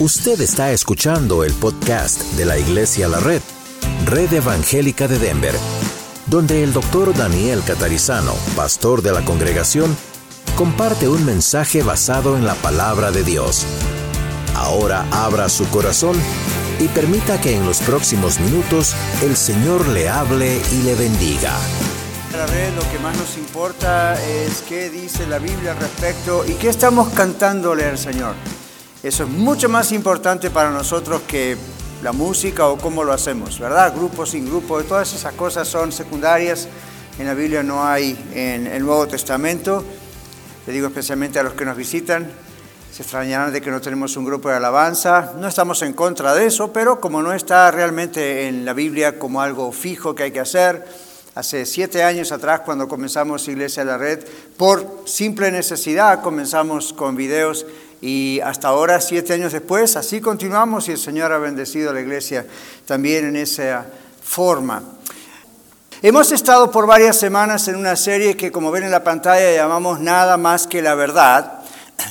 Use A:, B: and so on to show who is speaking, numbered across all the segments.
A: Usted está escuchando el podcast de la Iglesia La Red, Red Evangélica de Denver, donde el doctor Daniel Catarizano, pastor de la congregación, comparte un mensaje basado en la palabra de Dios. Ahora abra su corazón y permita que en los próximos minutos el Señor le hable y le bendiga.
B: La red lo que más nos importa es qué dice la Biblia al respecto y qué estamos cantándole al Señor. Eso es mucho más importante para nosotros que la música o cómo lo hacemos, ¿verdad? Grupo sin grupo, todas esas cosas son secundarias. En la Biblia no hay en el Nuevo Testamento. Le digo especialmente a los que nos visitan, se extrañarán de que no tenemos un grupo de alabanza. No estamos en contra de eso, pero como no está realmente en la Biblia como algo fijo que hay que hacer, hace siete años atrás cuando comenzamos Iglesia de la Red, por simple necesidad comenzamos con videos y hasta ahora, siete años después, así continuamos y el Señor ha bendecido a la iglesia también en esa forma. Hemos estado por varias semanas en una serie que, como ven en la pantalla, llamamos Nada más que la verdad.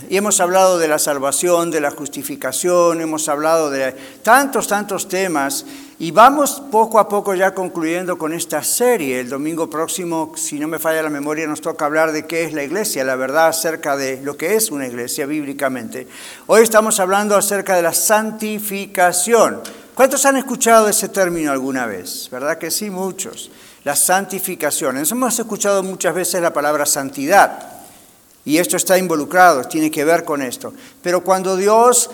B: Y hemos hablado de la salvación, de la justificación, hemos hablado de tantos, tantos temas y vamos poco a poco ya concluyendo con esta serie. El domingo próximo, si no me falla la memoria, nos toca hablar de qué es la iglesia, la verdad acerca de lo que es una iglesia bíblicamente. Hoy estamos hablando acerca de la santificación. ¿Cuántos han escuchado ese término alguna vez? ¿Verdad que sí? Muchos. La santificación. Hemos escuchado muchas veces la palabra santidad. Y esto está involucrado, tiene que ver con esto. Pero cuando Dios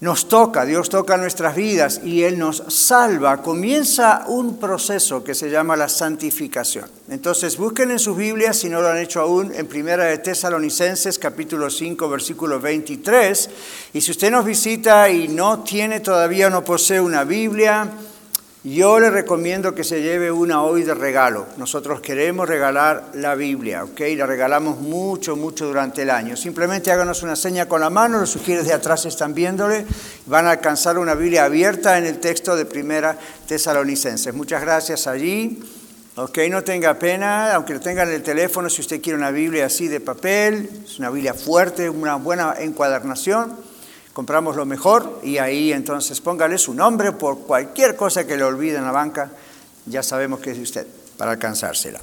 B: nos toca, Dios toca nuestras vidas y Él nos salva, comienza un proceso que se llama la santificación. Entonces busquen en sus Biblias, si no lo han hecho aún, en Primera de Tesalonicenses capítulo 5 versículo 23. Y si usted nos visita y no tiene todavía, no posee una Biblia, yo le recomiendo que se lleve una hoy de regalo. Nosotros queremos regalar la Biblia, ¿ok? La regalamos mucho, mucho durante el año. Simplemente háganos una seña con la mano, los sugieres de atrás están viéndole, van a alcanzar una Biblia abierta en el texto de Primera Tesalonicenses. Muchas gracias allí. Ok, no tenga pena, aunque lo tengan en el teléfono, si usted quiere una Biblia así de papel, es una Biblia fuerte, una buena encuadernación compramos lo mejor y ahí entonces póngale su nombre por cualquier cosa que le olvide en la banca, ya sabemos que es de usted para alcanzársela.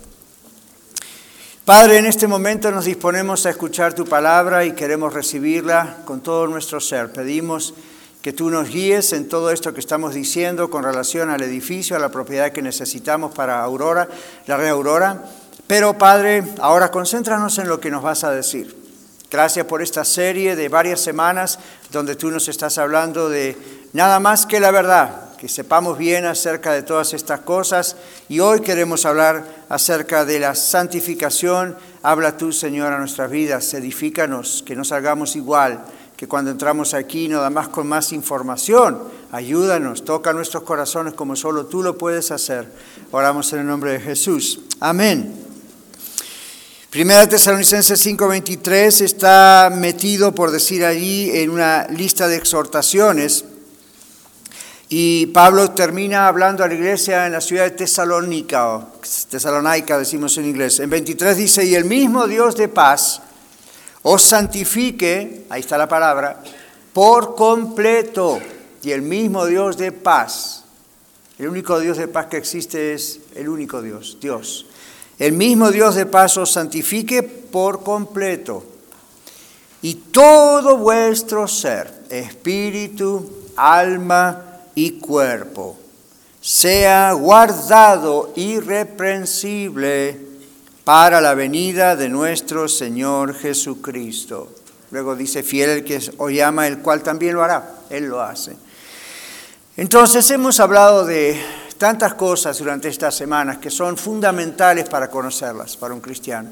B: Padre, en este momento nos disponemos a escuchar tu palabra y queremos recibirla con todo nuestro ser. Pedimos que tú nos guíes en todo esto que estamos diciendo con relación al edificio, a la propiedad que necesitamos para Aurora, la Red Aurora. Pero Padre, ahora concéntranos en lo que nos vas a decir. Gracias por esta serie de varias semanas donde tú nos estás hablando de nada más que la verdad, que sepamos bien acerca de todas estas cosas. Y hoy queremos hablar acerca de la santificación. Habla tú, Señor, a nuestras vidas, edifícanos, que no salgamos igual que cuando entramos aquí, nada más con más información. Ayúdanos, toca nuestros corazones como solo tú lo puedes hacer. Oramos en el nombre de Jesús. Amén. Primera Tesalonicenses 5:23 está metido, por decir allí, en una lista de exhortaciones. Y Pablo termina hablando a la iglesia en la ciudad de Tesalónica, o Tesalónica decimos en inglés. En 23 dice, y el mismo Dios de paz os santifique, ahí está la palabra, por completo. Y el mismo Dios de paz, el único Dios de paz que existe es el único Dios, Dios el mismo Dios de paz os santifique por completo. Y todo vuestro ser, espíritu, alma y cuerpo, sea guardado irreprensible para la venida de nuestro Señor Jesucristo. Luego dice, fiel el que os llama, el cual también lo hará. Él lo hace. Entonces hemos hablado de tantas cosas durante estas semanas que son fundamentales para conocerlas para un cristiano.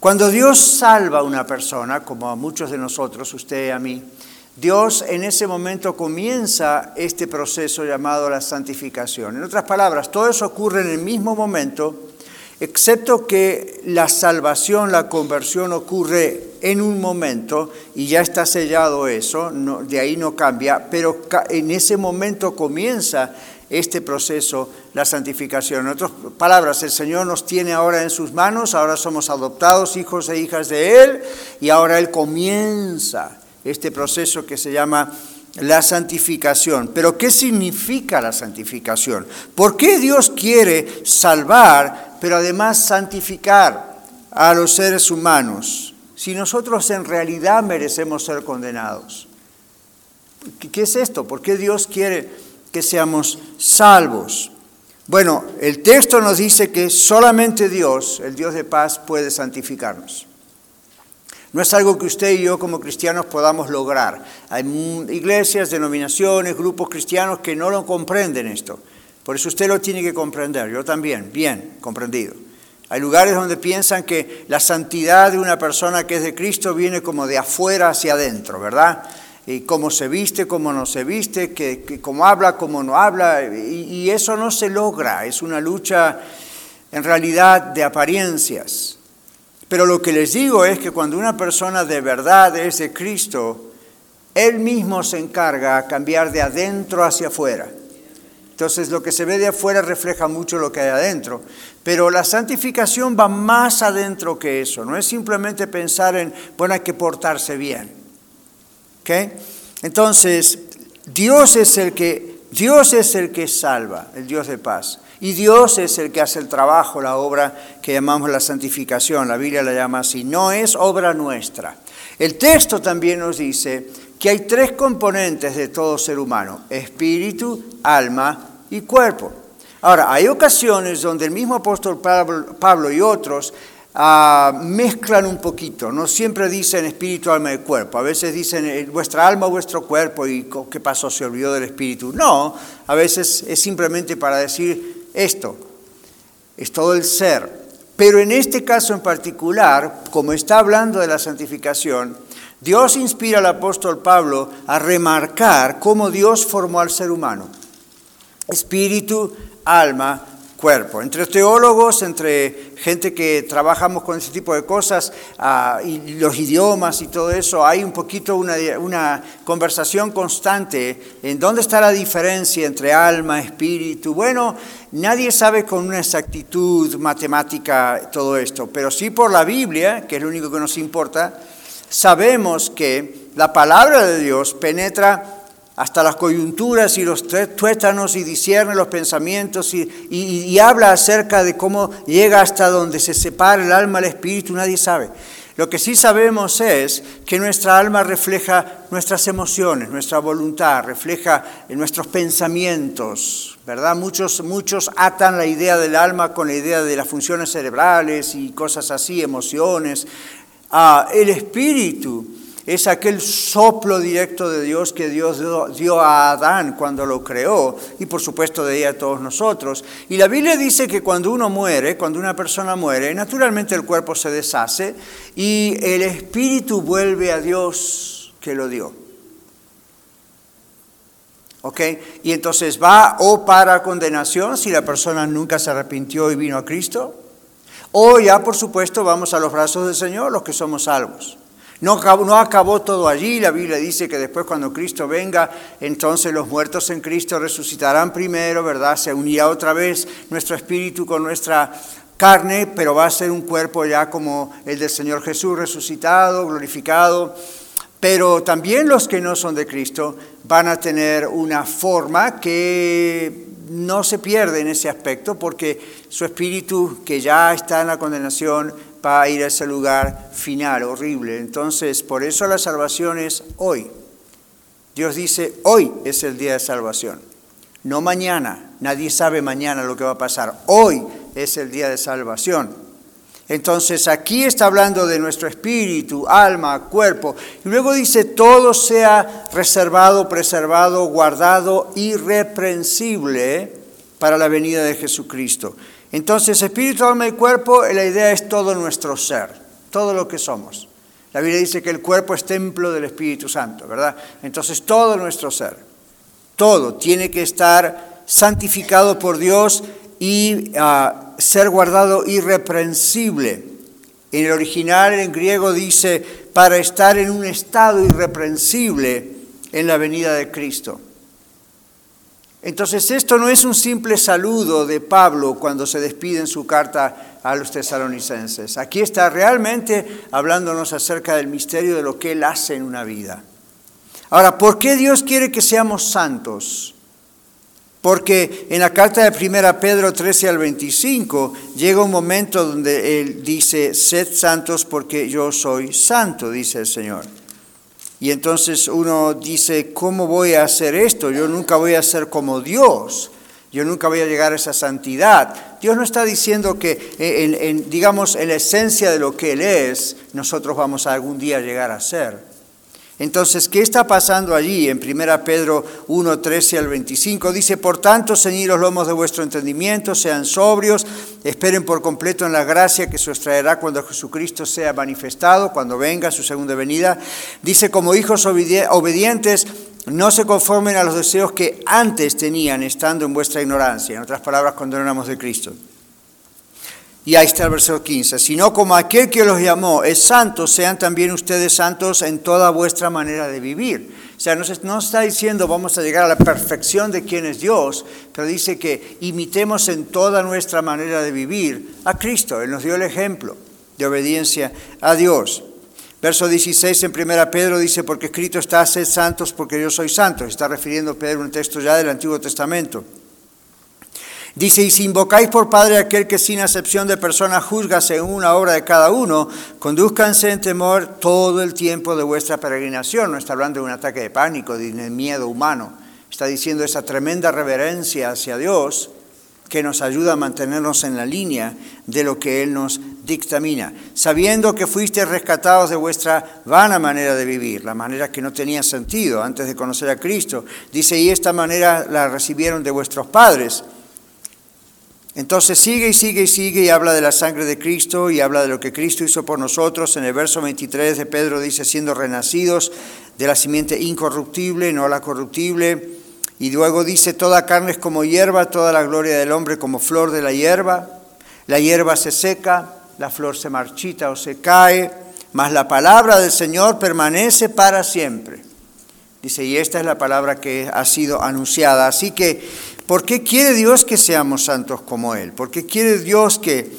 B: Cuando Dios salva a una persona, como a muchos de nosotros, usted y a mí, Dios en ese momento comienza este proceso llamado la santificación. En otras palabras, todo eso ocurre en el mismo momento, excepto que la salvación, la conversión ocurre en un momento y ya está sellado eso, de ahí no cambia, pero en ese momento comienza este proceso, la santificación. En otras palabras, el Señor nos tiene ahora en sus manos, ahora somos adoptados hijos e hijas de Él y ahora Él comienza este proceso que se llama la santificación. Pero ¿qué significa la santificación? ¿Por qué Dios quiere salvar, pero además santificar a los seres humanos? Si nosotros en realidad merecemos ser condenados. ¿Qué es esto? ¿Por qué Dios quiere que seamos salvos? Bueno, el texto nos dice que solamente Dios, el Dios de paz, puede santificarnos. No es algo que usted y yo como cristianos podamos lograr. Hay iglesias, denominaciones, grupos cristianos que no lo comprenden esto. Por eso usted lo tiene que comprender, yo también, bien comprendido. Hay lugares donde piensan que la santidad de una persona que es de Cristo viene como de afuera hacia adentro, ¿verdad? Y cómo se viste, cómo no se viste, que, cómo habla, cómo no habla, y eso no se logra, es una lucha en realidad de apariencias. Pero lo que les digo es que cuando una persona de verdad es de Cristo, Él mismo se encarga a cambiar de adentro hacia afuera. Entonces lo que se ve de afuera refleja mucho lo que hay adentro. Pero la santificación va más adentro que eso. No es simplemente pensar en, bueno, hay que portarse bien. Entonces, Dios es el que, Dios es el que salva, el Dios de paz. Y Dios es el que hace el trabajo, la obra que llamamos la santificación. La Biblia la llama así. No es obra nuestra. El texto también nos dice que hay tres componentes de todo ser humano. Espíritu, alma y cuerpo. Ahora, hay ocasiones donde el mismo apóstol Pablo y otros ah, mezclan un poquito, no siempre dicen espíritu, alma y cuerpo, a veces dicen eh, vuestra alma, vuestro cuerpo y qué pasó, se olvidó del espíritu. No, a veces es simplemente para decir esto, es todo el ser. Pero en este caso en particular, como está hablando de la santificación, Dios inspira al apóstol Pablo a remarcar cómo Dios formó al ser humano. Espíritu, alma cuerpo. Entre teólogos, entre gente que trabajamos con ese tipo de cosas, ah, y los idiomas y todo eso, hay un poquito una, una conversación constante en dónde está la diferencia entre alma, espíritu. Bueno, nadie sabe con una exactitud matemática todo esto, pero sí por la Biblia, que es lo único que nos importa, sabemos que la palabra de Dios penetra hasta las coyunturas y los tuétanos y discierne los pensamientos y, habla acerca de cómo llega hasta donde se separa el alma del espíritu, nadie sabe. Lo que sí sabemos es que nuestra alma refleja nuestras emociones, nuestra voluntad, refleja nuestros pensamientos, ¿verdad? Muchos, muchos atan la idea del alma con la idea de las funciones cerebrales y cosas así, emociones. Ah, el espíritu es aquel soplo directo de Dios que Dios dio a Adán cuando lo creó y por supuesto de ella a todos nosotros. Y la Biblia dice que cuando uno muere, cuando una persona muere, naturalmente el cuerpo se deshace y el espíritu vuelve a Dios que lo dio. ¿Ok? Y entonces va o para condenación si la persona nunca se arrepintió y vino a Cristo, o ya por supuesto vamos a los brazos del Señor, los que somos salvos. No acabó, todo allí, la Biblia dice que después cuando Cristo venga, entonces los muertos en Cristo resucitarán primero, ¿verdad? Se unirá otra vez nuestro espíritu con nuestra carne, pero va a ser un cuerpo ya como el del Señor Jesús, resucitado, glorificado. Pero también los que no son de Cristo van a tener una forma que no se pierde en ese aspecto porque su espíritu que ya está en la condenación va a ir a ese lugar final, horrible. Entonces, por eso la salvación es hoy. Dios dice, hoy es el día de salvación, no mañana. Nadie sabe mañana lo que va a pasar. Hoy es el día de salvación. Entonces aquí está hablando de nuestro espíritu, alma, cuerpo. Y luego dice, todo sea reservado, preservado, guardado, irreprensible para la venida de Jesucristo. Entonces, espíritu, alma y cuerpo, la idea es todo nuestro ser, todo lo que somos. La Biblia dice que el cuerpo es templo del Espíritu Santo, ¿verdad? Entonces, todo nuestro ser, todo tiene que estar santificado por Dios y ah, ser guardado irreprensible. En el original, en griego, dice, para estar en un estado irreprensible en la venida de Cristo. Entonces esto no es un simple saludo de Pablo cuando se despide en su carta a los tesalonicenses. Aquí está realmente hablándonos acerca del misterio de lo que Él hace en una vida. Ahora, ¿por qué Dios quiere que seamos santos? Porque en la carta de 1 Pedro 13 al 25 llega un momento donde él dice, sed santos porque yo soy santo, dice el Señor. Y entonces uno dice, ¿cómo voy a hacer esto? Yo nunca voy a ser como Dios. Yo nunca voy a llegar a esa santidad. Dios no está diciendo que, en, digamos, en la esencia de lo que Él es, nosotros vamos a algún día llegar a ser. Entonces, ¿qué está pasando allí? En 1 Pedro 1, 13 al 25 dice, por tanto, ceñid los lomos de vuestro entendimiento, sean sobrios, esperen por completo en la gracia que se os traerá cuando Jesucristo sea manifestado, cuando venga su segunda venida. Dice, como hijos obedientes, no se conformen a los deseos que antes tenían estando en vuestra ignorancia, en otras palabras, cuando no éramos de Cristo. Y ahí está el versículo 15, sino como aquel que los llamó es santo, sean también ustedes santos en toda vuestra manera de vivir. O sea, no, no está diciendo vamos a llegar a la perfección de quién es Dios, pero dice que imitemos en toda nuestra manera de vivir a Cristo. Él nos dio el ejemplo de obediencia a Dios. Verso 16 en 1 Pedro dice, porque escrito está, sed santos porque yo soy santo. Está refiriendo Pedro un texto ya del Antiguo Testamento. Dice, y si invocáis por Padre aquel que sin acepción de persona juzga según una obra de cada uno, conduzcanse en temor todo el tiempo de vuestra peregrinación. No está hablando de un ataque de pánico, de miedo humano. Está diciendo esa tremenda reverencia hacia Dios que nos ayuda a mantenernos en la línea de lo que Él nos dictamina, sabiendo que fuiste rescatados de vuestra vana manera de vivir, la manera que no tenía sentido antes de conocer a Cristo. Dice, y esta manera la recibieron de vuestros padres entonces sigue y sigue y sigue y habla de la sangre de Cristo y habla de lo que Cristo hizo por nosotros. En el verso 23 de Pedro dice, siendo renacidos de la simiente incorruptible, no la corruptible. Y luego dice, toda carne es como hierba, toda la gloria del hombre como flor de la hierba. La hierba se seca, la flor se marchita o se cae, mas la palabra del Señor permanece para siempre. Dice, y esta es la palabra que ha sido anunciada. Así que ¿Por qué quiere Dios que seamos santos como Él? ¿Por qué quiere Dios que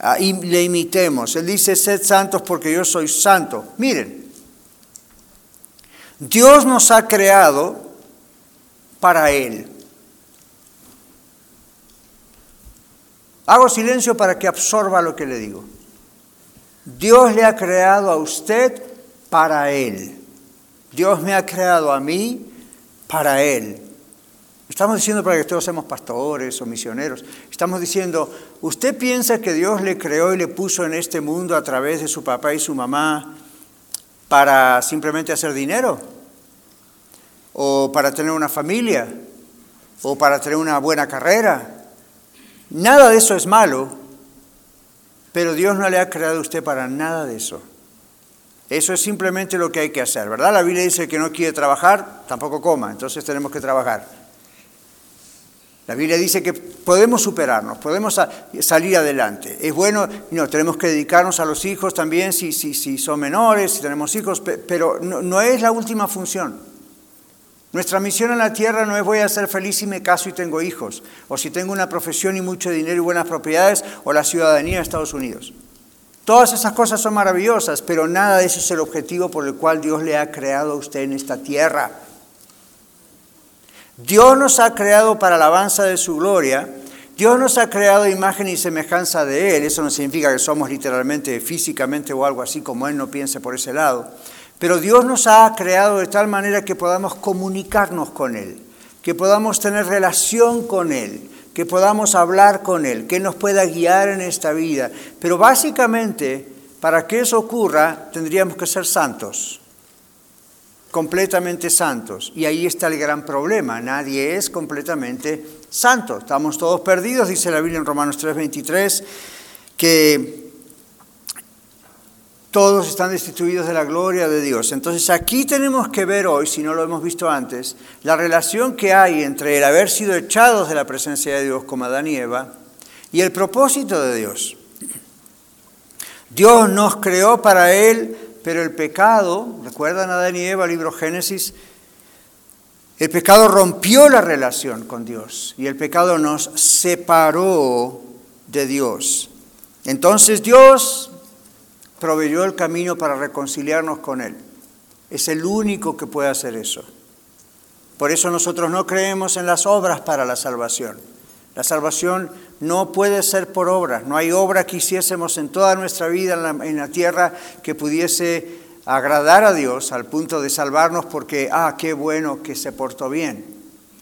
B: ah, le imitemos? Él dice, sed santos porque yo soy santo. Miren, Dios nos ha creado para Él. Hago silencio para que absorba lo que le digo. Dios le ha creado a usted para Él. Dios me ha creado a mí para Él. Estamos diciendo para que todos seamos pastores o misioneros. Estamos diciendo, ¿usted piensa que Dios le creó y le puso en este mundo a través de su papá y su mamá para simplemente hacer dinero? ¿O para tener una familia? ¿O para tener una buena carrera? Nada de eso es malo, pero Dios no le ha creado a usted para nada de eso. Eso es simplemente lo que hay que hacer, ¿verdad? La Biblia dice que no quiere trabajar, tampoco coma, entonces tenemos que trabajar. La Biblia dice que podemos superarnos, podemos salir adelante. Es bueno, no, tenemos que dedicarnos a los hijos también si, si, si son menores, si tenemos hijos, pero no, es la última función. Nuestra misión en la tierra no es voy a ser feliz si me caso y tengo hijos, o si tengo una profesión y mucho dinero y buenas propiedades, o la ciudadanía de Estados Unidos. Todas esas cosas son maravillosas, pero nada de eso es el objetivo por el cual Dios le ha creado a usted en esta tierra. Dios nos ha creado para la alabanza de su gloria. Dios nos ha creado imagen y semejanza de Él. Eso no significa que somos literalmente, físicamente o algo así como Él no piense por ese lado. Pero Dios nos ha creado de tal manera que podamos comunicarnos con Él, que podamos tener relación con Él, que podamos hablar con Él, que Él nos pueda guiar en esta vida. Pero básicamente, para que eso ocurra, tendríamos que ser santos completamente santos. Y ahí está el gran problema, nadie es completamente santo. Estamos todos perdidos, dice la Biblia en Romanos 3:23, que todos están destituidos de la gloria de Dios. Entonces aquí tenemos que ver hoy, si no lo hemos visto antes, la relación que hay entre el haber sido echados de la presencia de Dios como Adán y Eva y el propósito de Dios. Dios nos creó para Él pero el pecado, recuerdan a Adán y Eva, libro Génesis, el pecado rompió la relación con Dios y el pecado nos separó de Dios. Entonces Dios proveyó el camino para reconciliarnos con Él. Es el único que puede hacer eso. Por eso nosotros no creemos en las obras para la salvación. La salvación no puede ser por obras. No hay obra que hiciésemos en toda nuestra vida en la, en la, tierra que pudiese agradar a Dios al punto de salvarnos porque, ah, qué bueno que se portó bien,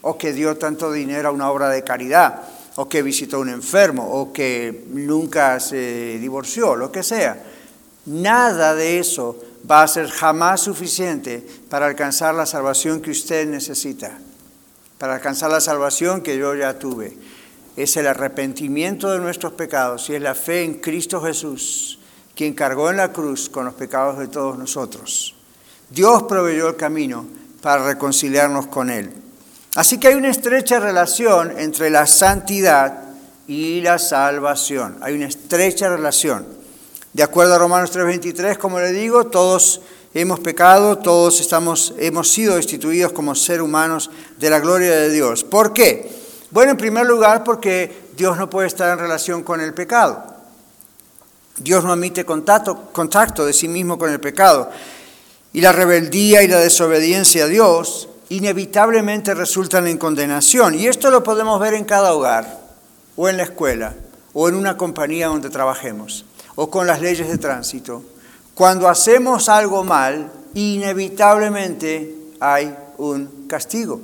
B: o que dio tanto dinero a una obra de caridad, o que visitó a un enfermo, o que nunca se divorció, lo que sea. Nada de eso va a ser jamás suficiente para alcanzar la salvación que usted necesita, para alcanzar la salvación que yo ya tuve. Es el arrepentimiento de nuestros pecados y es la fe en Cristo Jesús, quien cargó en la cruz con los pecados de todos nosotros. Dios proveyó el camino para reconciliarnos con Él. Así que hay una estrecha relación entre la santidad y la salvación. Hay una estrecha relación. De acuerdo a Romanos 3:23, como le digo, todos hemos pecado, todos estamos, hemos sido destituidos como seres humanos de la gloria de Dios. ¿Por qué? Bueno, en primer lugar, porque Dios no puede estar en relación con el pecado. Dios no admite contacto, contacto de sí mismo con el pecado. Y la rebeldía y la desobediencia a Dios inevitablemente resultan en condenación. Y esto lo podemos ver en cada hogar, o en la escuela, o en una compañía donde trabajemos o con las leyes de tránsito. Cuando hacemos algo mal, inevitablemente hay un castigo.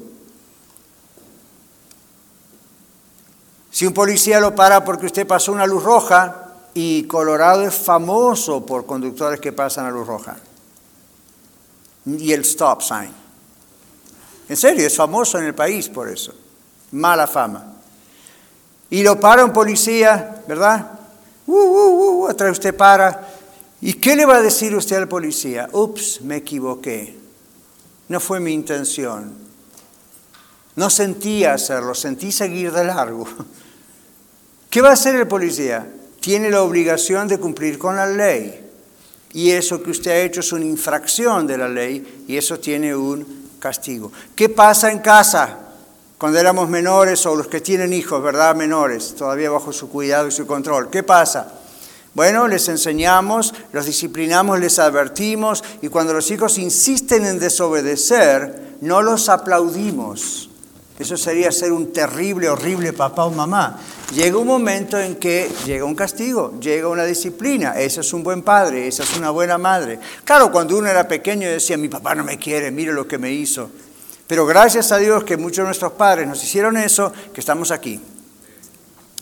B: Si un policía lo para porque usted pasó una luz roja, y Colorado es famoso por conductores que pasan a luz roja, y el stop sign. En serio, es famoso en el país por eso. Mala fama. Y lo para un policía, ¿verdad? Uh, uh, uh, atrás usted para. ¿Y qué le va a decir usted al policía? Ups, me equivoqué. No fue mi intención. No sentía hacerlo, sentí seguir de largo. ¿Qué va a hacer el policía? Tiene la obligación de cumplir con la ley. Y eso que usted ha hecho es una infracción de la ley y eso tiene un castigo. ¿Qué pasa en casa? Cuando éramos menores o los que tienen hijos, ¿verdad? Menores, todavía bajo su cuidado y su control. ¿Qué pasa? Bueno, les enseñamos, los disciplinamos, les advertimos y cuando los hijos insisten en desobedecer, no los aplaudimos. Eso sería ser un terrible, horrible papá o mamá. Llega un momento en que llega un castigo, llega una disciplina. Ese es un buen padre, esa es una buena madre. Claro, cuando uno era pequeño decía, mi papá no me quiere, mire lo que me hizo. Pero gracias a Dios que muchos de nuestros padres nos hicieron eso, que estamos aquí.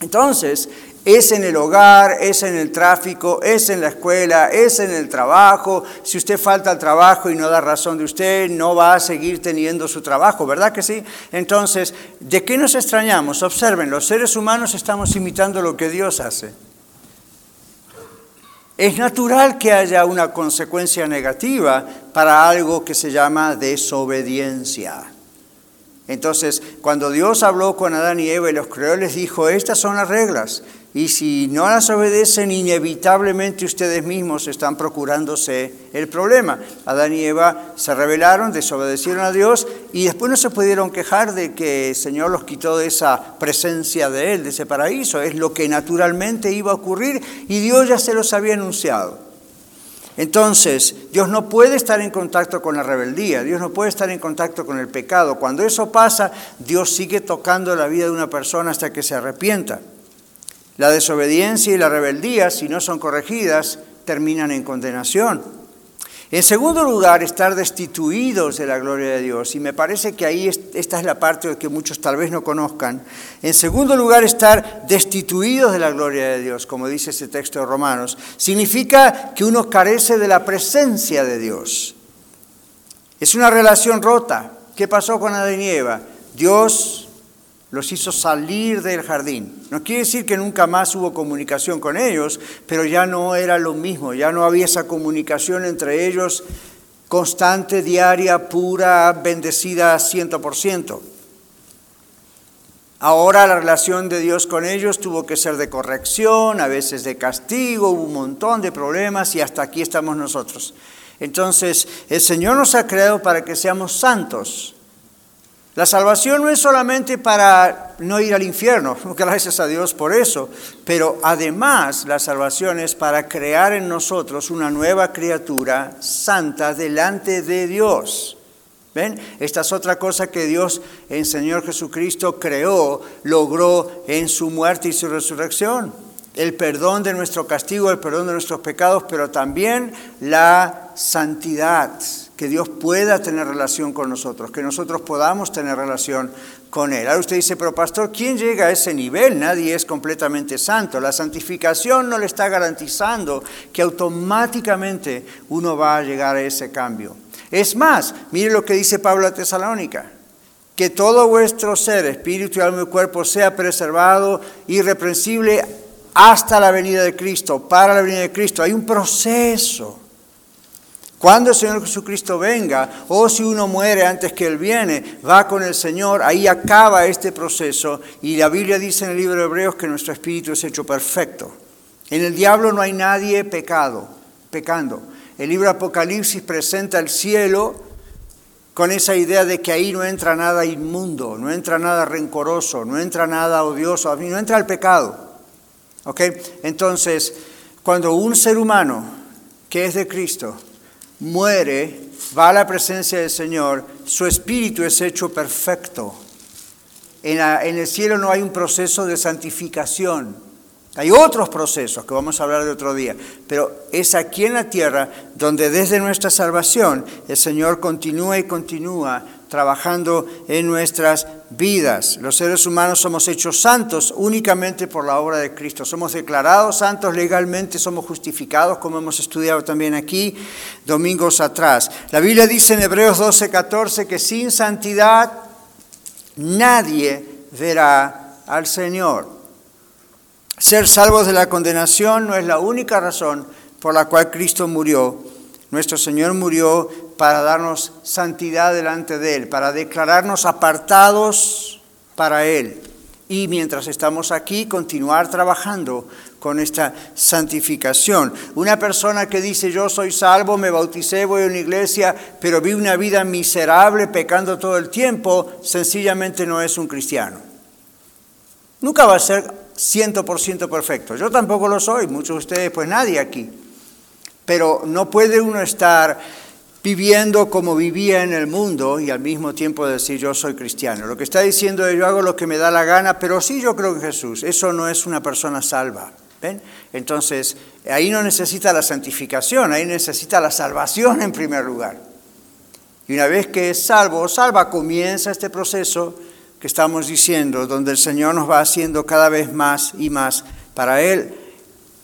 B: Entonces, es en el hogar, es en el tráfico, es en la escuela, es en el trabajo. Si usted falta al trabajo y no da razón de usted, no va a seguir teniendo su trabajo, ¿verdad que sí? Entonces, ¿de qué nos extrañamos? Observen, los seres humanos estamos imitando lo que Dios hace. Es natural que haya una consecuencia negativa para algo que se llama desobediencia. Entonces, cuando Dios habló con Adán y Eva y los creó, les dijo, estas son las reglas. Y si no las obedecen, inevitablemente ustedes mismos están procurándose el problema. Adán y Eva se rebelaron, desobedecieron a Dios y después no se pudieron quejar de que el Señor los quitó de esa presencia de Él, de ese paraíso. Es lo que naturalmente iba a ocurrir y Dios ya se los había anunciado. Entonces, Dios no puede estar en contacto con la rebeldía, Dios no puede estar en contacto con el pecado. Cuando eso pasa, Dios sigue tocando la vida de una persona hasta que se arrepienta. La desobediencia y la rebeldía, si no son corregidas, terminan en condenación. En segundo lugar, estar destituidos de la gloria de Dios. Y me parece que ahí esta es la parte que muchos tal vez no conozcan. En segundo lugar, estar destituidos de la gloria de Dios, como dice ese texto de Romanos, significa que uno carece de la presencia de Dios. Es una relación rota. ¿Qué pasó con Adán y Eva? Dios los hizo salir del jardín. No quiere decir que nunca más hubo comunicación con ellos, pero ya no era lo mismo, ya no había esa comunicación entre ellos constante, diaria, pura, bendecida 100%. Ahora la relación de Dios con ellos tuvo que ser de corrección, a veces de castigo, hubo un montón de problemas y hasta aquí estamos nosotros. Entonces, el Señor nos ha creado para que seamos santos. La salvación no es solamente para no ir al infierno, gracias a Dios por eso, pero además la salvación es para crear en nosotros una nueva criatura santa delante de Dios. ¿Ven? Esta es otra cosa que Dios en Señor Jesucristo creó, logró en su muerte y su resurrección. El perdón de nuestro castigo, el perdón de nuestros pecados, pero también la santidad que Dios pueda tener relación con nosotros, que nosotros podamos tener relación con Él. Ahora usted dice, pero pastor, ¿quién llega a ese nivel? Nadie es completamente santo. La santificación no le está garantizando que automáticamente uno va a llegar a ese cambio. Es más, mire lo que dice Pablo a Tesalónica, que todo vuestro ser, espíritu, alma y cuerpo, sea preservado, irreprensible hasta la venida de Cristo, para la venida de Cristo. Hay un proceso. Cuando el Señor Jesucristo venga, o si uno muere antes que Él viene, va con el Señor, ahí acaba este proceso. Y la Biblia dice en el libro de Hebreos que nuestro espíritu es hecho perfecto. En el diablo no hay nadie pecado, pecando. El libro Apocalipsis presenta el cielo con esa idea de que ahí no entra nada inmundo, no entra nada rencoroso, no entra nada odioso, no entra el pecado. ¿Ok? Entonces, cuando un ser humano que es de Cristo muere, va a la presencia del Señor, su espíritu es hecho perfecto. En, el cielo no hay un proceso de santificación. Hay otros procesos que vamos a hablar de otro día, pero es aquí en la tierra donde desde nuestra salvación el Señor continúa y continúa trabajando en nuestras vidas. Los seres humanos somos hechos santos únicamente por la obra de Cristo. Somos declarados santos legalmente, somos justificados, como hemos estudiado también aquí domingos atrás. La Biblia dice en Hebreos 12, 14 que sin santidad nadie verá al Señor. Ser salvos de la condenación no es la única razón por la cual Cristo murió. Nuestro Señor murió para darnos santidad delante de Él, para declararnos apartados para Él. Y mientras estamos aquí, continuar trabajando con esta santificación. Una persona que dice yo soy salvo, me bauticé, voy a una iglesia, pero vi una vida miserable pecando todo el tiempo, sencillamente no es un cristiano. Nunca va a ser 100% perfecto. Yo tampoco lo soy, muchos de ustedes, pues nadie aquí. Pero no puede uno estar viviendo como vivía en el mundo y al mismo tiempo decir yo soy cristiano. Lo que está diciendo es yo hago lo que me da la gana, pero sí yo creo en Jesús. Eso no es una persona salva. ¿ven? Entonces, ahí no necesita la santificación, ahí necesita la salvación en primer lugar. Y una vez que es salvo o salva, comienza este proceso que estamos diciendo, donde el Señor nos va haciendo cada vez más y más para Él,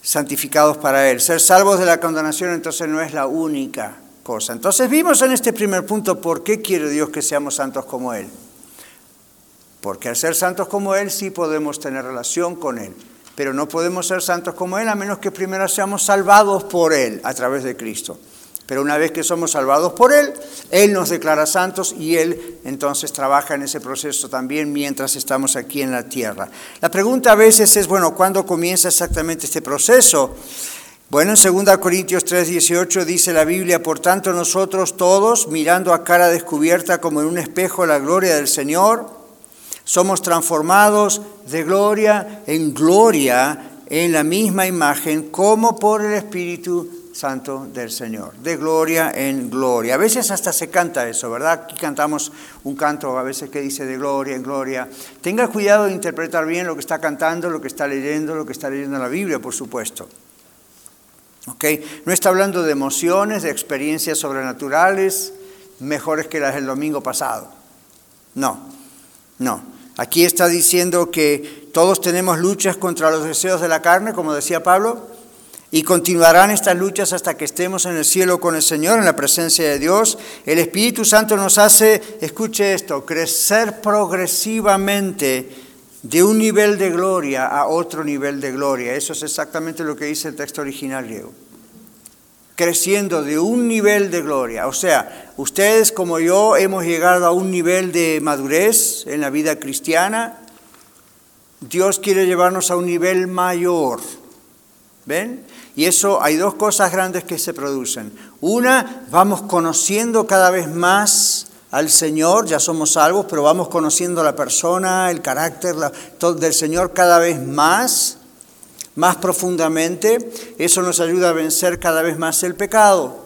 B: santificados para Él. Ser salvos de la condenación entonces no es la única cosa. Entonces vimos en este primer punto por qué quiere Dios que seamos santos como Él. Porque al ser santos como Él sí podemos tener relación con Él, pero no podemos ser santos como Él a menos que primero seamos salvados por Él a través de Cristo. Pero una vez que somos salvados por Él, Él nos declara santos y Él entonces trabaja en ese proceso también mientras estamos aquí en la tierra. La pregunta a veces es, bueno, ¿cuándo comienza exactamente este proceso? Bueno, en 2 Corintios 3:18 dice la Biblia, por tanto nosotros todos, mirando a cara descubierta como en un espejo la gloria del Señor, somos transformados de gloria en gloria en la misma imagen como por el Espíritu Santo del Señor, de gloria en gloria. A veces hasta se canta eso, ¿verdad? Aquí cantamos un canto a veces que dice de gloria en gloria. Tenga cuidado de interpretar bien lo que está cantando, lo que está leyendo, lo que está leyendo en la Biblia, por supuesto. No está hablando de emociones, de experiencias sobrenaturales mejores que las del domingo pasado. No, no. Aquí está diciendo que todos tenemos luchas contra los deseos de la carne, como decía Pablo, y continuarán estas luchas hasta que estemos en el cielo con el Señor, en la presencia de Dios. El Espíritu Santo nos hace, escuche esto, crecer progresivamente de un nivel de gloria a otro nivel de gloria. Eso es exactamente lo que dice el texto original griego. Creciendo de un nivel de gloria. O sea, ustedes como yo hemos llegado a un nivel de madurez en la vida cristiana. Dios quiere llevarnos a un nivel mayor. ¿Ven? Y eso hay dos cosas grandes que se producen. Una, vamos conociendo cada vez más al Señor, ya somos salvos, pero vamos conociendo la persona, el carácter del Señor cada vez más, más profundamente. Eso nos ayuda a vencer cada vez más el pecado.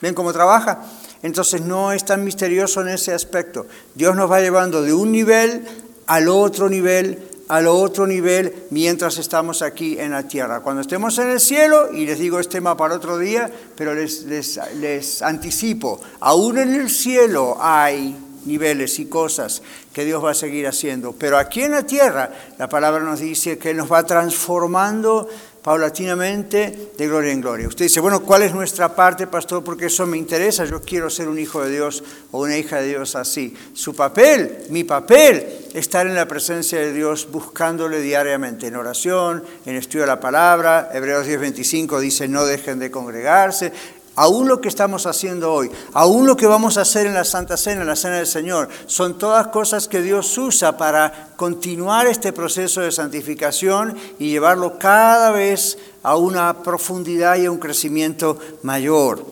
B: ¿Ven cómo trabaja? Entonces no es tan misterioso en ese aspecto. Dios nos va llevando de un nivel al otro nivel, al otro nivel, mientras estamos aquí en la tierra. Cuando estemos en el cielo, y les digo este tema para otro día, pero les, les, les anticipo, aún en el cielo hay niveles y cosas que Dios va a seguir haciendo. Pero aquí en la tierra, la palabra nos dice que nos va transformando paulatinamente de gloria en gloria. Usted dice, bueno, ¿cuál es nuestra parte, pastor? Porque eso me interesa, yo quiero ser un hijo de Dios o una hija de Dios así. Su papel, mi papel, estar en la presencia de Dios buscándole diariamente, en oración, en estudio de la palabra. Hebreos 10:25 dice, no dejen de congregarse aún lo que estamos haciendo hoy, aún lo que vamos a hacer en la Santa Cena, en la Cena del Señor, son todas cosas que Dios usa para continuar este proceso de santificación y llevarlo cada vez a una profundidad y a un crecimiento mayor.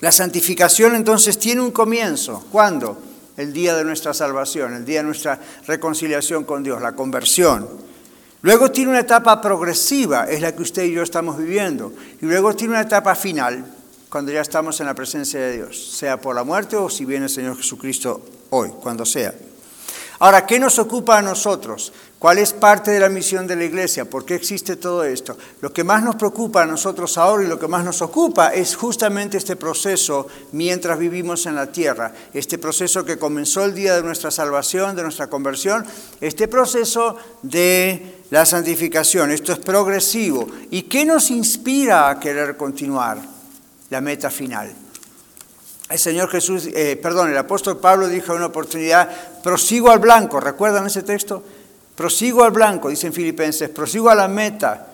B: La santificación entonces tiene un comienzo. ¿Cuándo? El día de nuestra salvación, el día de nuestra reconciliación con Dios, la conversión. Luego tiene una etapa progresiva, es la que usted y yo estamos viviendo. Y luego tiene una etapa final, cuando ya estamos en la presencia de Dios, sea por la muerte o si viene el Señor Jesucristo hoy, cuando sea. Ahora, ¿qué nos ocupa a nosotros? ¿Cuál es parte de la misión de la iglesia? ¿Por qué existe todo esto? Lo que más nos preocupa a nosotros ahora y lo que más nos ocupa es justamente este proceso mientras vivimos en la tierra. Este proceso que comenzó el día de nuestra salvación, de nuestra conversión, este proceso de la santificación. Esto es progresivo. ¿Y qué nos inspira a querer continuar? la meta final. El Señor Jesús, eh, perdón, el apóstol Pablo dijo en una oportunidad, prosigo al blanco, ¿recuerdan ese texto? Prosigo al blanco, dicen Filipenses, prosigo a la meta.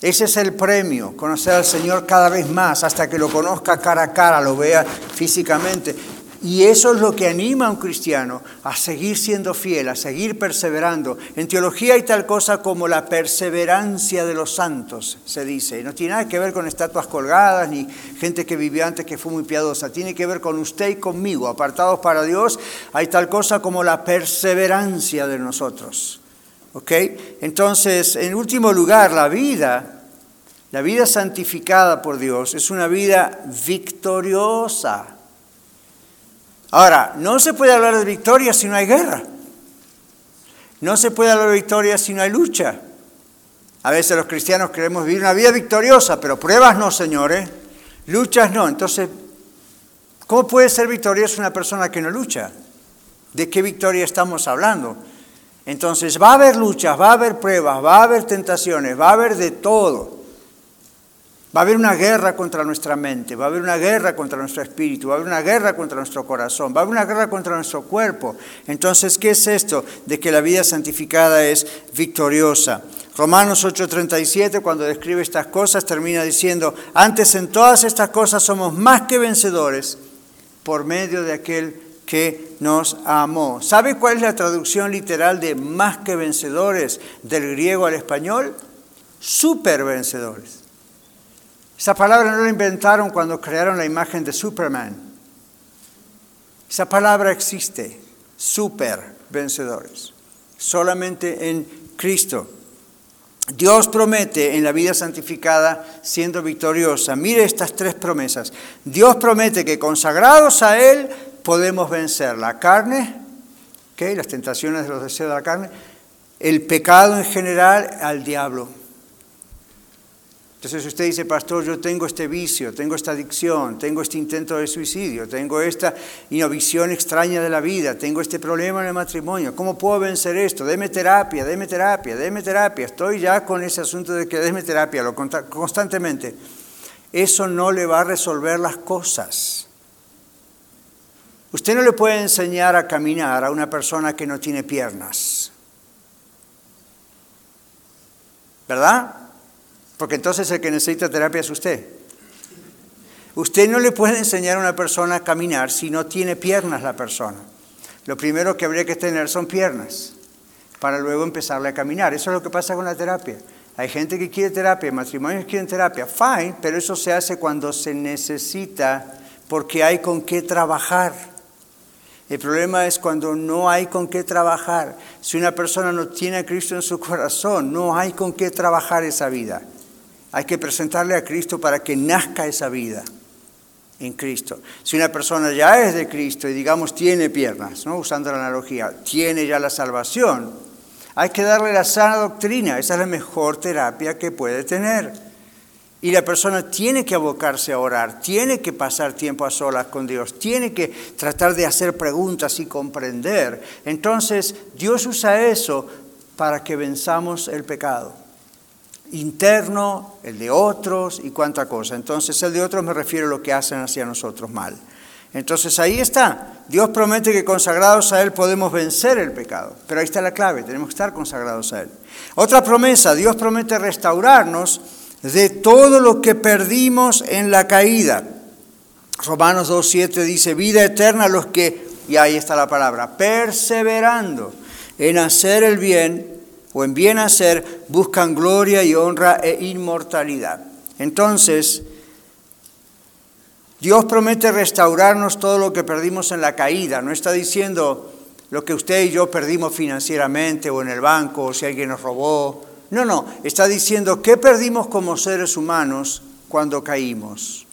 B: Ese es el premio, conocer al Señor cada vez más, hasta que lo conozca cara a cara, lo vea físicamente. Y eso es lo que anima a un cristiano a seguir siendo fiel, a seguir perseverando. En teología hay tal cosa como la perseverancia de los santos, se dice. No tiene nada que ver con estatuas colgadas ni gente que vivió antes que fue muy piadosa. Tiene que ver con usted y conmigo. Apartados para Dios, hay tal cosa como la perseverancia de nosotros. ¿Ok? Entonces, en último lugar, la vida, la vida santificada por Dios, es una vida victoriosa. Ahora, no se puede hablar de victoria si no hay guerra. No se puede hablar de victoria si no hay lucha. A veces los cristianos queremos vivir una vida victoriosa, pero pruebas no, señores. Luchas no. Entonces, ¿cómo puede ser victoriosa una persona que no lucha? ¿De qué victoria estamos hablando? Entonces, va a haber luchas, va a haber pruebas, va a haber tentaciones, va a haber de todo. Va a haber una guerra contra nuestra mente, va a haber una guerra contra nuestro espíritu, va a haber una guerra contra nuestro corazón, va a haber una guerra contra nuestro cuerpo. Entonces, ¿qué es esto de que la vida santificada es victoriosa? Romanos 8:37, cuando describe estas cosas, termina diciendo, antes en todas estas cosas somos más que vencedores por medio de aquel que nos amó. ¿Sabe cuál es la traducción literal de más que vencedores del griego al español? Super vencedores. Esa palabra no la inventaron cuando crearon la imagen de Superman. Esa palabra existe, super vencedores, solamente en Cristo. Dios promete en la vida santificada siendo victoriosa. Mire estas tres promesas. Dios promete que consagrados a Él podemos vencer la carne, las tentaciones de los deseos de la carne, el pecado en general, al diablo. Entonces usted dice, pastor, yo tengo este vicio, tengo esta adicción, tengo este intento de suicidio, tengo esta visión extraña de la vida, tengo este problema en el matrimonio, ¿cómo puedo vencer esto? Deme terapia, deme terapia, deme terapia. Estoy ya con ese asunto de que deme terapia lo constantemente. Eso no le va a resolver las cosas. Usted no le puede enseñar a caminar a una persona que no tiene piernas. ¿Verdad? porque entonces el que necesita terapia es usted. Usted no le puede enseñar a una persona a caminar si no tiene piernas la persona. Lo primero que habría que tener son piernas para luego empezarle a caminar. Eso es lo que pasa con la terapia. Hay gente que quiere terapia, matrimonios que quieren terapia, fine, pero eso se hace cuando se necesita porque hay con qué trabajar. El problema es cuando no hay con qué trabajar. Si una persona no tiene a Cristo en su corazón, no hay con qué trabajar esa vida. Hay que presentarle a Cristo para que nazca esa vida en Cristo. Si una persona ya es de Cristo y digamos tiene piernas, ¿no? usando la analogía, tiene ya la salvación, hay que darle la sana doctrina, esa es la mejor terapia que puede tener. Y la persona tiene que abocarse a orar, tiene que pasar tiempo a solas con Dios, tiene que tratar de hacer preguntas y comprender. Entonces Dios usa eso para que venzamos el pecado interno, el de otros y cuánta cosa. Entonces el de otros me refiero a lo que hacen hacia nosotros mal. Entonces ahí está. Dios promete que consagrados a Él podemos vencer el pecado. Pero ahí está la clave, tenemos que estar consagrados a Él. Otra promesa, Dios promete restaurarnos de todo lo que perdimos en la caída. Romanos 2.7 dice, vida eterna a los que, y ahí está la palabra, perseverando en hacer el bien o en bien hacer, buscan gloria y honra e inmortalidad. Entonces, Dios promete restaurarnos todo lo que perdimos en la caída. No está diciendo lo que usted y yo perdimos financieramente o en el banco o si alguien nos robó. No, no, está diciendo qué perdimos como seres humanos cuando caímos.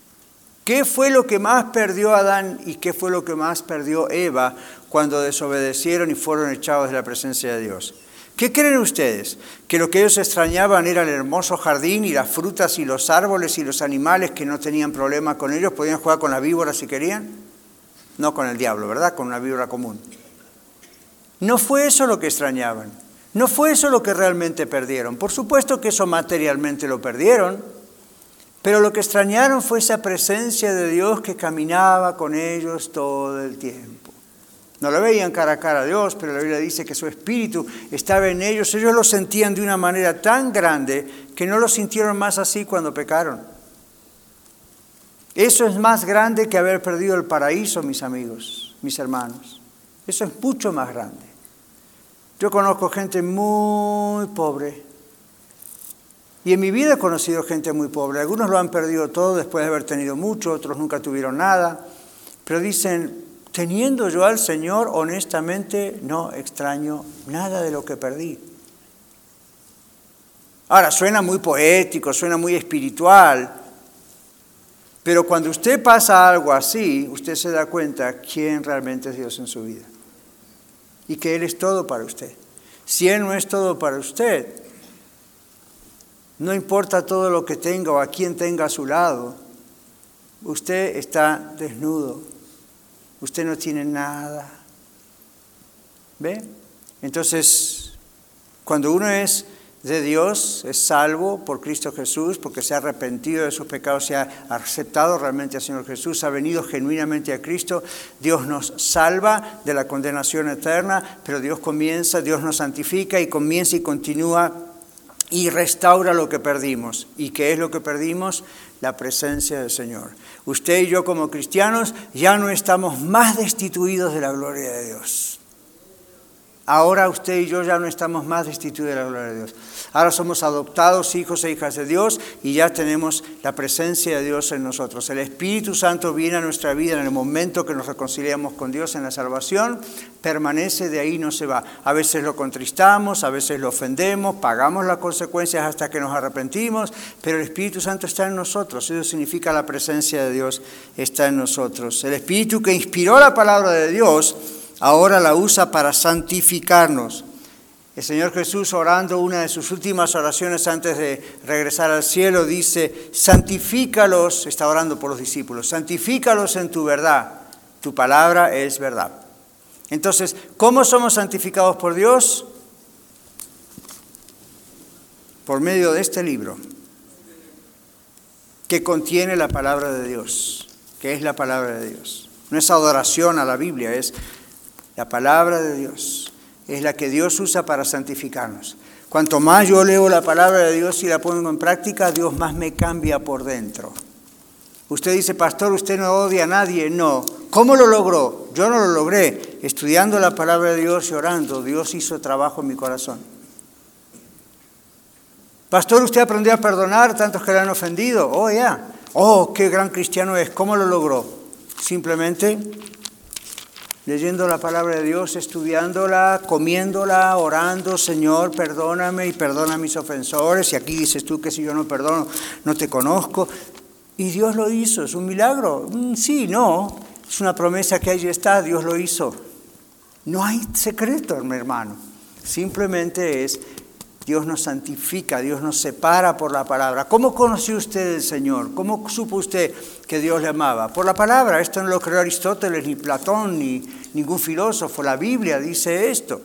B: ¿Qué fue lo que más perdió Adán y qué fue lo que más perdió Eva cuando desobedecieron y fueron echados de la presencia de Dios? ¿Qué creen ustedes? ¿Que lo que ellos extrañaban era el hermoso jardín y las frutas y los árboles y los animales que no tenían problema con ellos? ¿Podían jugar con la víbora si querían? No con el diablo, ¿verdad? Con una víbora común. No fue eso lo que extrañaban. No fue eso lo que realmente perdieron. Por supuesto que eso materialmente lo perdieron, pero lo que extrañaron fue esa presencia de Dios que caminaba con ellos todo el tiempo. No lo veían cara a cara a Dios, pero la Biblia dice que su espíritu estaba en ellos. Ellos lo sentían de una manera tan grande que no lo sintieron más así cuando pecaron. Eso es más grande que haber perdido el paraíso, mis amigos, mis hermanos. Eso es mucho más grande. Yo conozco gente muy pobre. Y en mi vida he conocido gente muy pobre. Algunos lo han perdido todo después de haber tenido mucho, otros nunca tuvieron nada. Pero dicen, Teniendo yo al Señor, honestamente, no extraño nada de lo que perdí. Ahora, suena muy poético, suena muy espiritual, pero cuando usted pasa algo así, usted se da cuenta quién realmente es Dios en su vida y que Él es todo para usted. Si Él no es todo para usted, no importa todo lo que tenga o a quién tenga a su lado, usted está desnudo usted no tiene nada. ¿Ve? Entonces, cuando uno es de Dios, es salvo por Cristo Jesús, porque se ha arrepentido de sus pecados, se ha aceptado realmente al Señor Jesús, ha venido genuinamente a Cristo, Dios nos salva de la condenación eterna, pero Dios comienza, Dios nos santifica y comienza y continúa y restaura lo que perdimos. ¿Y qué es lo que perdimos? La presencia del Señor. Usted y yo como cristianos ya no estamos más destituidos de la gloria de Dios. Ahora usted y yo ya no estamos más destituidos de la gloria de Dios. Ahora somos adoptados hijos e hijas de Dios y ya tenemos la presencia de Dios en nosotros. El Espíritu Santo viene a nuestra vida en el momento que nos reconciliamos con Dios en la salvación, permanece de ahí, no se va. A veces lo contristamos, a veces lo ofendemos, pagamos las consecuencias hasta que nos arrepentimos, pero el Espíritu Santo está en nosotros. Eso significa la presencia de Dios está en nosotros. El Espíritu que inspiró la palabra de Dios ahora la usa para santificarnos. El Señor Jesús orando una de sus últimas oraciones antes de regresar al cielo dice, santifícalos, está orando por los discípulos, santifícalos en tu verdad, tu palabra es verdad. Entonces, ¿cómo somos santificados por Dios? Por medio de este libro, que contiene la palabra de Dios, que es la palabra de Dios. No es adoración a la Biblia, es la palabra de Dios es la que Dios usa para santificarnos. Cuanto más yo leo la palabra de Dios y la pongo en práctica, Dios más me cambia por dentro. Usted dice, pastor, usted no odia a nadie. No. ¿Cómo lo logró? Yo no lo logré. Estudiando la palabra de Dios y orando, Dios hizo trabajo en mi corazón. Pastor, usted aprendió a perdonar a tantos que le han ofendido. Oh, ya. Oh, qué gran cristiano es. ¿Cómo lo logró? Simplemente leyendo la palabra de Dios, estudiándola, comiéndola, orando, Señor, perdóname y perdona a mis ofensores. Y aquí dices tú que si yo no perdono, no te conozco. Y Dios lo hizo, es un milagro. Mm, sí, no, es una promesa que ahí está, Dios lo hizo. No hay secreto, mi hermano. Simplemente es Dios nos santifica, Dios nos separa por la palabra. ¿Cómo conoció usted el Señor? ¿Cómo supo usted que Dios le amaba? Por la palabra. Esto no lo creó Aristóteles, ni Platón, ni ningún filósofo. La Biblia dice esto.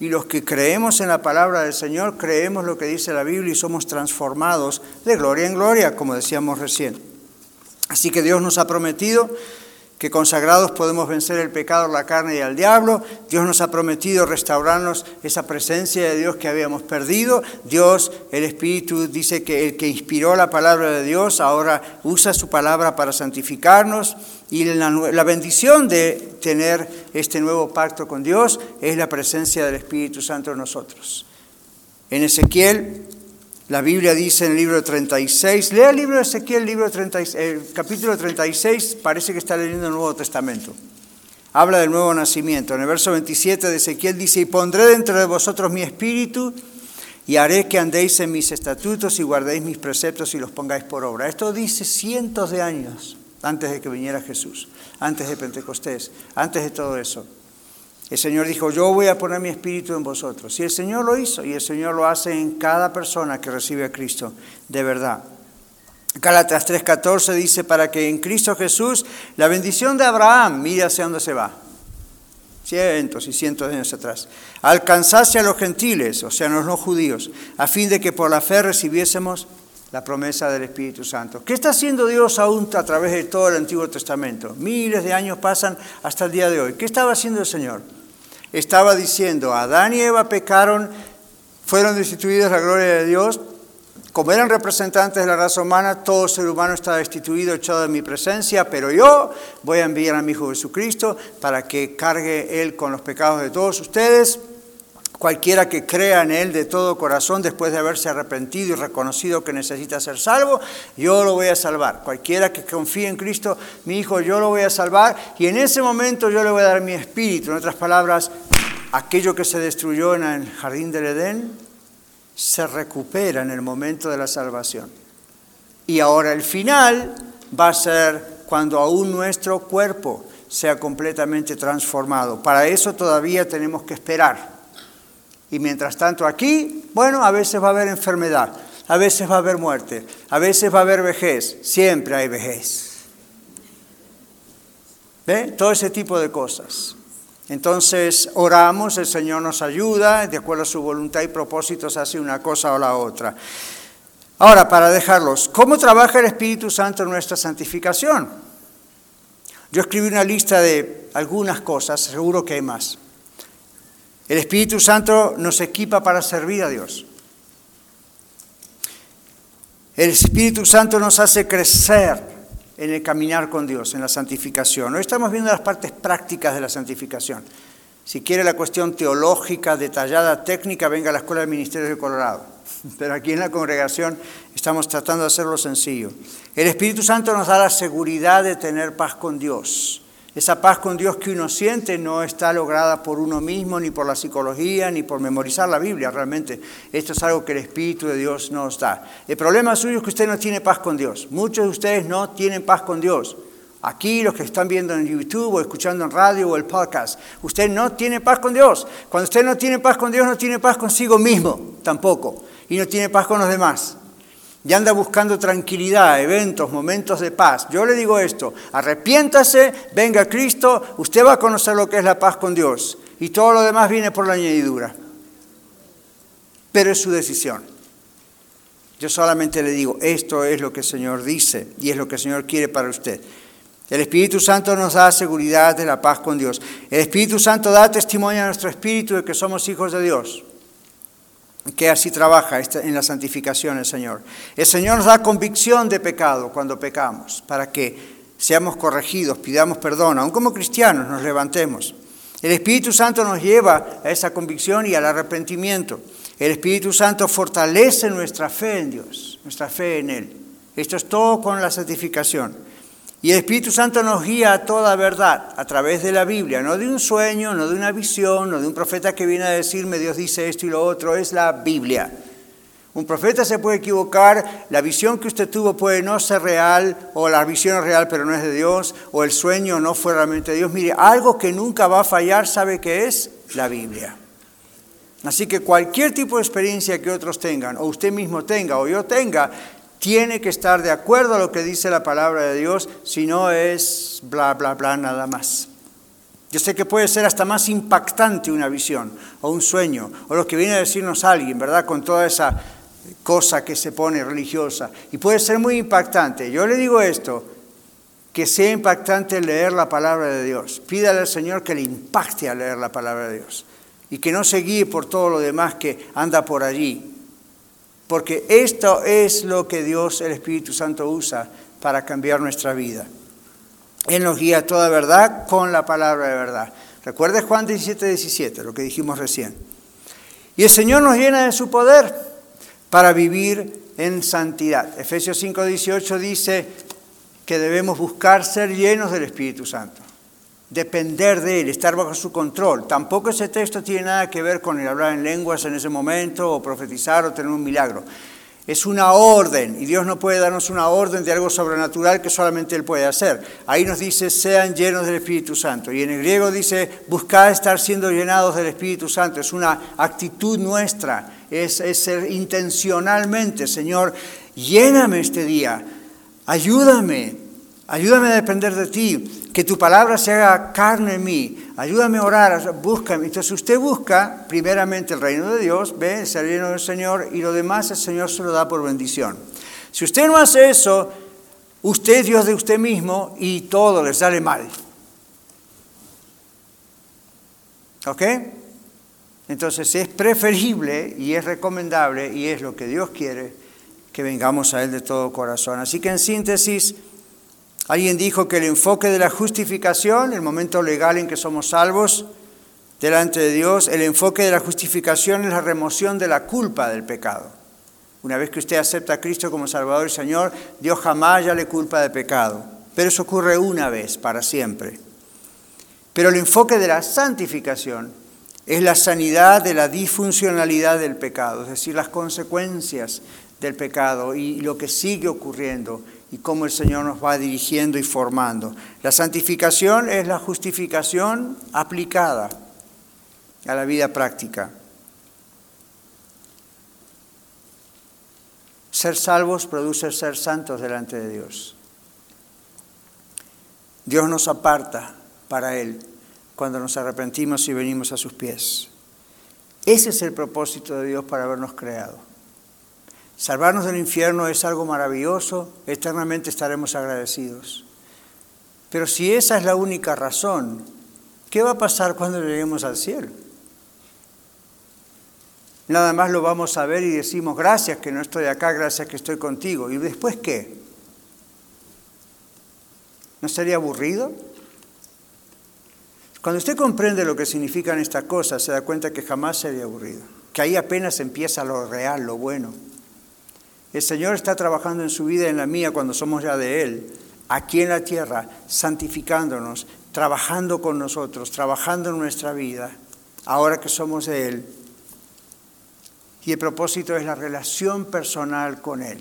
B: Y los que creemos en la palabra del Señor, creemos lo que dice la Biblia y somos transformados de gloria en gloria, como decíamos recién. Así que Dios nos ha prometido que consagrados podemos vencer el pecado, la carne y al diablo. Dios nos ha prometido restaurarnos esa presencia de Dios que habíamos perdido. Dios, el Espíritu, dice que el que inspiró la palabra de Dios ahora usa su palabra para santificarnos. Y la, la bendición de tener este nuevo pacto con Dios es la presencia del Espíritu Santo en nosotros. En Ezequiel la Biblia dice en el libro 36, lea el libro de Ezequiel, el, libro 36, el capítulo 36, parece que está leyendo el Nuevo Testamento. Habla del nuevo nacimiento. En el verso 27 de Ezequiel dice, y pondré dentro de vosotros mi espíritu y haré que andéis en mis estatutos y guardéis mis preceptos y los pongáis por obra. Esto dice cientos de años antes de que viniera Jesús, antes de Pentecostés, antes de todo eso. El Señor dijo, yo voy a poner mi espíritu en vosotros. Y el Señor lo hizo, y el Señor lo hace en cada persona que recibe a Cristo, de verdad. Gálatas 3:14 dice, para que en Cristo Jesús la bendición de Abraham, mire hacia dónde se va, cientos y cientos de años atrás, alcanzase a los gentiles, o sea, a los no judíos, a fin de que por la fe recibiésemos la promesa del Espíritu Santo. ¿Qué está haciendo Dios aún a través de todo el Antiguo Testamento? Miles de años pasan hasta el día de hoy. ¿Qué estaba haciendo el Señor? Estaba diciendo, Adán y Eva pecaron, fueron destituidos de la gloria de Dios, como eran representantes de la raza humana, todo ser humano está destituido, echado de mi presencia, pero yo voy a enviar a mi Hijo Jesucristo para que cargue Él con los pecados de todos ustedes. Cualquiera que crea en Él de todo corazón después de haberse arrepentido y reconocido que necesita ser salvo, yo lo voy a salvar. Cualquiera que confíe en Cristo, mi Hijo, yo lo voy a salvar y en ese momento yo le voy a dar mi espíritu. En otras palabras, aquello que se destruyó en el jardín del Edén se recupera en el momento de la salvación. Y ahora el final va a ser cuando aún nuestro cuerpo sea completamente transformado. Para eso todavía tenemos que esperar. Y mientras tanto aquí, bueno, a veces va a haber enfermedad, a veces va a haber muerte, a veces va a haber vejez, siempre hay vejez. ¿Ve? Todo ese tipo de cosas. Entonces oramos, el Señor nos ayuda, de acuerdo a su voluntad y propósitos hace una cosa o la otra. Ahora, para dejarlos, ¿cómo trabaja el Espíritu Santo en nuestra santificación? Yo escribí una lista de algunas cosas, seguro que hay más. El Espíritu Santo nos equipa para servir a Dios. El Espíritu Santo nos hace crecer en el caminar con Dios, en la santificación. Hoy estamos viendo las partes prácticas de la santificación. Si quiere la cuestión teológica, detallada, técnica, venga a la Escuela de Ministerios de Colorado. Pero aquí en la congregación estamos tratando de hacerlo sencillo. El Espíritu Santo nos da la seguridad de tener paz con Dios. Esa paz con Dios que uno siente no está lograda por uno mismo, ni por la psicología, ni por memorizar la Biblia. Realmente, esto es algo que el Espíritu de Dios nos da. El problema suyo es que usted no tiene paz con Dios. Muchos de ustedes no tienen paz con Dios. Aquí los que están viendo en YouTube o escuchando en radio o el podcast, usted no tiene paz con Dios. Cuando usted no tiene paz con Dios, no tiene paz consigo mismo tampoco. Y no tiene paz con los demás y anda buscando tranquilidad, eventos, momentos de paz. Yo le digo esto, arrepiéntase, venga Cristo, usted va a conocer lo que es la paz con Dios y todo lo demás viene por la añadidura. Pero es su decisión. Yo solamente le digo, esto es lo que el Señor dice y es lo que el Señor quiere para usted. El Espíritu Santo nos da seguridad de la paz con Dios. El Espíritu Santo da testimonio a nuestro espíritu de que somos hijos de Dios que así trabaja este, en la santificación el Señor. El Señor nos da convicción de pecado cuando pecamos, para que seamos corregidos, pidamos perdón, aun como cristianos nos levantemos. El Espíritu Santo nos lleva a esa convicción y al arrepentimiento. El Espíritu Santo fortalece nuestra fe en Dios, nuestra fe en Él. Esto es todo con la santificación. Y el Espíritu Santo nos guía a toda verdad a través de la Biblia, no de un sueño, no de una visión, no de un profeta que viene a decirme Dios dice esto y lo otro, es la Biblia. Un profeta se puede equivocar, la visión que usted tuvo puede no ser real, o la visión es real pero no es de Dios, o el sueño no fue realmente de Dios. Mire, algo que nunca va a fallar, ¿sabe qué es? La Biblia. Así que cualquier tipo de experiencia que otros tengan, o usted mismo tenga, o yo tenga, tiene que estar de acuerdo a lo que dice la palabra de Dios, si no es bla, bla, bla, nada más. Yo sé que puede ser hasta más impactante una visión o un sueño, o lo que viene a decirnos alguien, ¿verdad? Con toda esa cosa que se pone religiosa. Y puede ser muy impactante. Yo le digo esto, que sea impactante leer la palabra de Dios. Pídale al Señor que le impacte a leer la palabra de Dios y que no se guíe por todo lo demás que anda por allí. Porque esto es lo que Dios, el Espíritu Santo, usa para cambiar nuestra vida. Él nos guía toda verdad con la palabra de verdad. Recuerde Juan 17, 17, lo que dijimos recién. Y el Señor nos llena de su poder para vivir en santidad. Efesios 5, 18 dice que debemos buscar ser llenos del Espíritu Santo depender de Él, estar bajo su control. Tampoco ese texto tiene nada que ver con el hablar en lenguas en ese momento, o profetizar, o tener un milagro. Es una orden, y Dios no puede darnos una orden de algo sobrenatural que solamente Él puede hacer. Ahí nos dice, sean llenos del Espíritu Santo. Y en el griego dice, buscad estar siendo llenados del Espíritu Santo. Es una actitud nuestra, es, es ser intencionalmente, Señor, lléname este día, ayúdame, ayúdame a depender de ti, que tu palabra se haga carne en mí, ayúdame a orar, búscame. Entonces usted busca primeramente el reino de Dios, ve, ser lleno del Señor y lo demás el Señor se lo da por bendición. Si usted no hace eso, usted es Dios de usted mismo y todo le sale mal. ¿Ok? Entonces es preferible y es recomendable y es lo que Dios quiere que vengamos a Él de todo corazón. Así que en síntesis, Alguien dijo que el enfoque de la justificación, el momento legal en que somos salvos delante de Dios, el enfoque de la justificación es la remoción de la culpa del pecado. Una vez que usted acepta a Cristo como Salvador y Señor, Dios jamás ya le culpa de pecado. Pero eso ocurre una vez, para siempre. Pero el enfoque de la santificación es la sanidad de la disfuncionalidad del pecado, es decir, las consecuencias del pecado y lo que sigue ocurriendo y cómo el Señor nos va dirigiendo y formando. La santificación es la justificación aplicada a la vida práctica. Ser salvos produce ser santos delante de Dios. Dios nos aparta para Él cuando nos arrepentimos y venimos a sus pies. Ese es el propósito de Dios para habernos creado. Salvarnos del infierno es algo maravilloso, eternamente estaremos agradecidos. Pero si esa es la única razón, ¿qué va a pasar cuando lleguemos al cielo? Nada más lo vamos a ver y decimos, gracias que no estoy acá, gracias que estoy contigo. ¿Y después qué? ¿No sería aburrido? Cuando usted comprende lo que significan estas cosas, se da cuenta que jamás sería aburrido, que ahí apenas empieza lo real, lo bueno. El Señor está trabajando en su vida y en la mía cuando somos ya de Él, aquí en la tierra, santificándonos, trabajando con nosotros, trabajando en nuestra vida, ahora que somos de Él. Y el propósito es la relación personal con Él.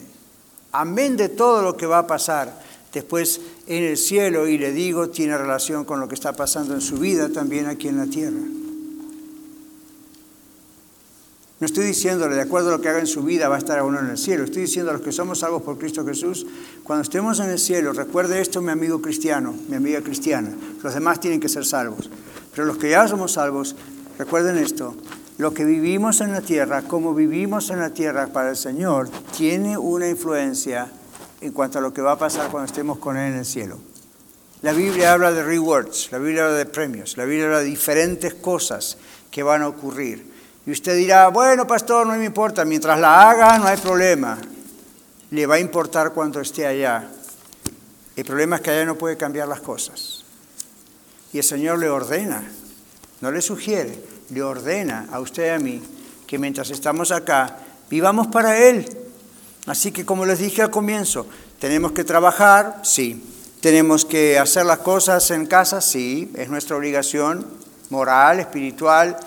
B: Amén de todo lo que va a pasar después en el cielo, y le digo, tiene relación con lo que está pasando en su vida también aquí en la tierra. No estoy diciéndole, de acuerdo a lo que haga en su vida, va a estar uno en el cielo. Estoy diciendo a los que somos salvos por Cristo Jesús, cuando estemos en el cielo, recuerde esto mi amigo cristiano, mi amiga cristiana. Los demás tienen que ser salvos. Pero los que ya somos salvos, recuerden esto, lo que vivimos en la tierra, como vivimos en la tierra para el Señor, tiene una influencia en cuanto a lo que va a pasar cuando estemos con Él en el cielo. La Biblia habla de rewards, la Biblia habla de premios, la Biblia habla de diferentes cosas que van a ocurrir. Y usted dirá, bueno, pastor, no me importa, mientras la haga no hay problema. Le va a importar cuando esté allá. El problema es que allá no puede cambiar las cosas. Y el Señor le ordena, no le sugiere, le ordena a usted y a mí que mientras estamos acá, vivamos para Él. Así que como les dije al comienzo, tenemos que trabajar, sí. Tenemos que hacer las cosas en casa, sí, es nuestra obligación moral, espiritual,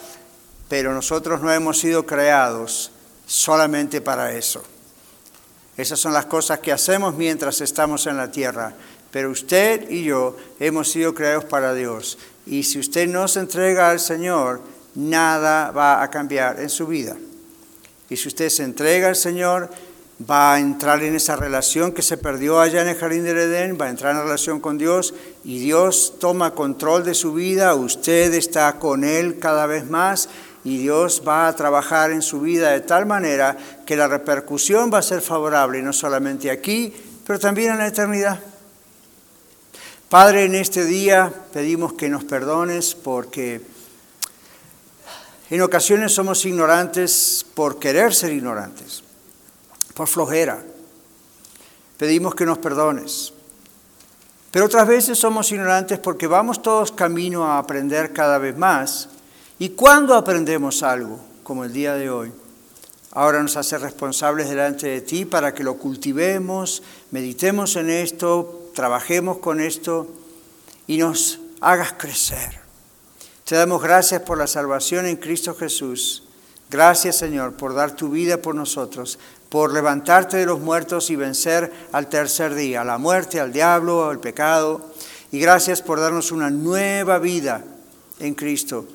B: pero nosotros no hemos sido creados solamente para eso. Esas son las cosas que hacemos mientras estamos en la tierra. Pero usted y yo hemos sido creados para Dios. Y si usted no se entrega al Señor, nada va a cambiar en su vida. Y si usted se entrega al Señor, va a entrar en esa relación que se perdió allá en el jardín del Edén, va a entrar en relación con Dios y Dios toma control de su vida, usted está con Él cada vez más y Dios va a trabajar en su vida de tal manera que la repercusión va a ser favorable, no solamente aquí, pero también en la eternidad. Padre, en este día pedimos que nos perdones porque en ocasiones somos ignorantes por querer ser ignorantes por flojera. Pedimos que nos perdones. Pero otras veces somos ignorantes porque vamos todos camino a aprender cada vez más. Y cuando aprendemos algo, como el día de hoy, ahora nos hace responsables delante de ti para que lo cultivemos, meditemos en esto, trabajemos con esto y nos hagas crecer. Te damos gracias por la salvación en Cristo Jesús. Gracias Señor por dar tu vida por nosotros por levantarte de los muertos y vencer al tercer día, a la muerte, al diablo, al pecado. Y gracias por darnos una nueva vida en Cristo.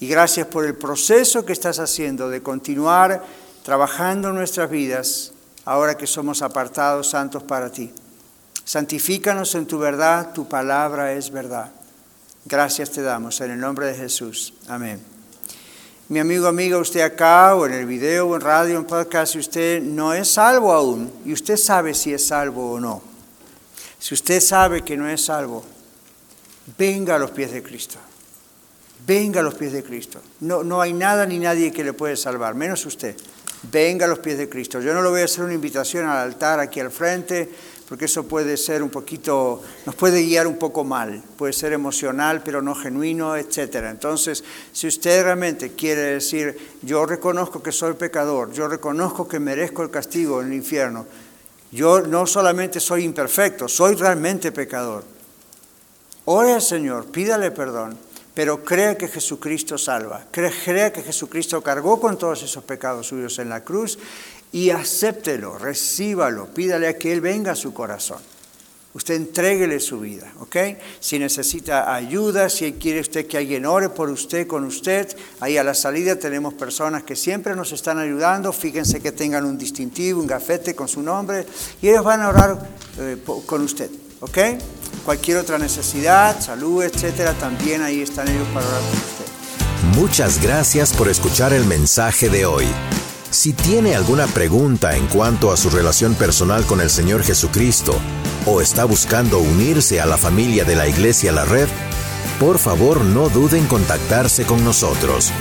B: Y gracias por el proceso que estás haciendo de continuar trabajando en nuestras vidas ahora que somos apartados santos para ti. Santifícanos en tu verdad, tu palabra es verdad. Gracias te damos en el nombre de Jesús. Amén mi amigo, amiga, usted acá o en el video o en radio, en podcast, usted no es salvo aún y usted sabe si es salvo o no. Si usted sabe que no es salvo, venga a los pies de Cristo. Venga a los pies de Cristo. No, no hay nada ni nadie que le puede salvar, menos usted. Venga a los pies de Cristo. Yo no le voy a hacer una invitación al altar aquí al frente porque eso puede ser un poquito, nos puede guiar un poco mal, puede ser emocional pero no genuino, etc. Entonces, si usted realmente quiere decir, yo reconozco que soy pecador, yo reconozco que merezco el castigo en el infierno, yo no solamente soy imperfecto, soy realmente pecador. Ore al Señor, pídale perdón, pero crea que Jesucristo salva, crea que Jesucristo cargó con todos esos pecados suyos en la cruz y acéptelo, recíbalo, pídale a que Él venga a su corazón. Usted entréguele su vida, ¿ok? Si necesita ayuda, si quiere usted que alguien ore por usted, con usted, ahí a la salida tenemos personas que siempre nos están ayudando. Fíjense que tengan un distintivo, un gafete con su nombre, y ellos van a orar eh, con usted, ¿ok? Cualquier otra necesidad, salud, etcétera, también ahí están ellos para orar con usted.
A: Muchas gracias por escuchar el mensaje de hoy. Si tiene alguna pregunta en cuanto a su relación personal con el Señor Jesucristo o está buscando unirse a la familia de la Iglesia La Red, por favor no duden en contactarse con nosotros.